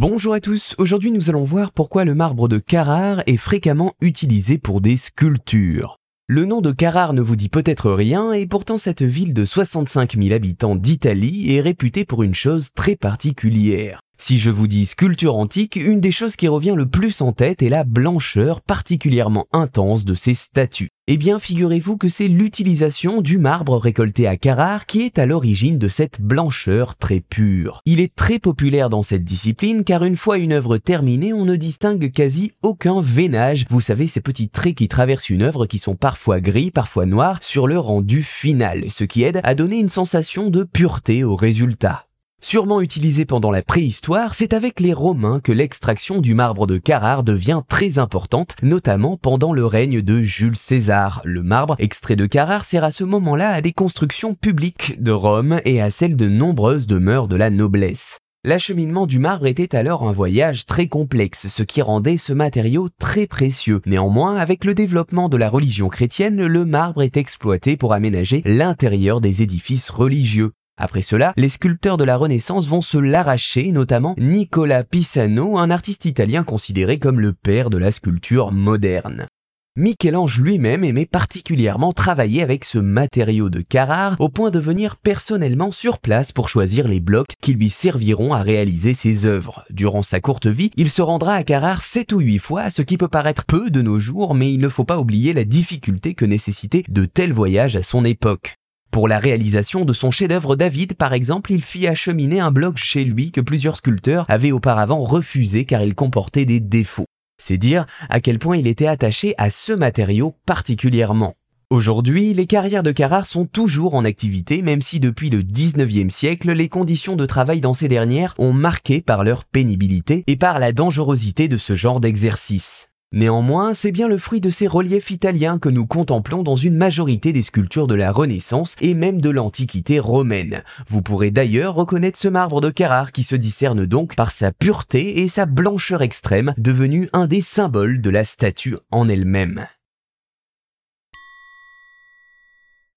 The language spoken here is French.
Bonjour à tous, aujourd'hui nous allons voir pourquoi le marbre de Carrare est fréquemment utilisé pour des sculptures. Le nom de Carrare ne vous dit peut-être rien et pourtant cette ville de 65 000 habitants d'Italie est réputée pour une chose très particulière. Si je vous dis sculpture antique, une des choses qui revient le plus en tête est la blancheur particulièrement intense de ces statues. Eh bien, figurez-vous que c'est l'utilisation du marbre récolté à Carrare qui est à l'origine de cette blancheur très pure. Il est très populaire dans cette discipline car une fois une œuvre terminée, on ne distingue quasi aucun veinage. Vous savez, ces petits traits qui traversent une œuvre qui sont parfois gris, parfois noirs sur le rendu final, ce qui aide à donner une sensation de pureté au résultat. Sûrement utilisé pendant la préhistoire, c'est avec les Romains que l'extraction du marbre de Carrare devient très importante, notamment pendant le règne de Jules César. Le marbre extrait de Carrare sert à ce moment-là à des constructions publiques de Rome et à celles de nombreuses demeures de la noblesse. L'acheminement du marbre était alors un voyage très complexe, ce qui rendait ce matériau très précieux. Néanmoins, avec le développement de la religion chrétienne, le marbre est exploité pour aménager l'intérieur des édifices religieux. Après cela, les sculpteurs de la Renaissance vont se l'arracher, notamment Nicola Pisano, un artiste italien considéré comme le père de la sculpture moderne. Michel-Ange lui-même aimait particulièrement travailler avec ce matériau de Carrare au point de venir personnellement sur place pour choisir les blocs qui lui serviront à réaliser ses œuvres. Durant sa courte vie, il se rendra à Carrare 7 ou 8 fois, ce qui peut paraître peu de nos jours, mais il ne faut pas oublier la difficulté que nécessitait de tels voyages à son époque. Pour la réalisation de son chef-d'œuvre David, par exemple, il fit acheminer un bloc chez lui que plusieurs sculpteurs avaient auparavant refusé car il comportait des défauts. C'est dire à quel point il était attaché à ce matériau particulièrement. Aujourd'hui, les carrières de Carrare sont toujours en activité, même si depuis le 19e siècle, les conditions de travail dans ces dernières ont marqué par leur pénibilité et par la dangerosité de ce genre d'exercice. Néanmoins, c'est bien le fruit de ces reliefs italiens que nous contemplons dans une majorité des sculptures de la Renaissance et même de l'Antiquité romaine. Vous pourrez d'ailleurs reconnaître ce marbre de Carrare qui se discerne donc par sa pureté et sa blancheur extrême, devenu un des symboles de la statue en elle-même.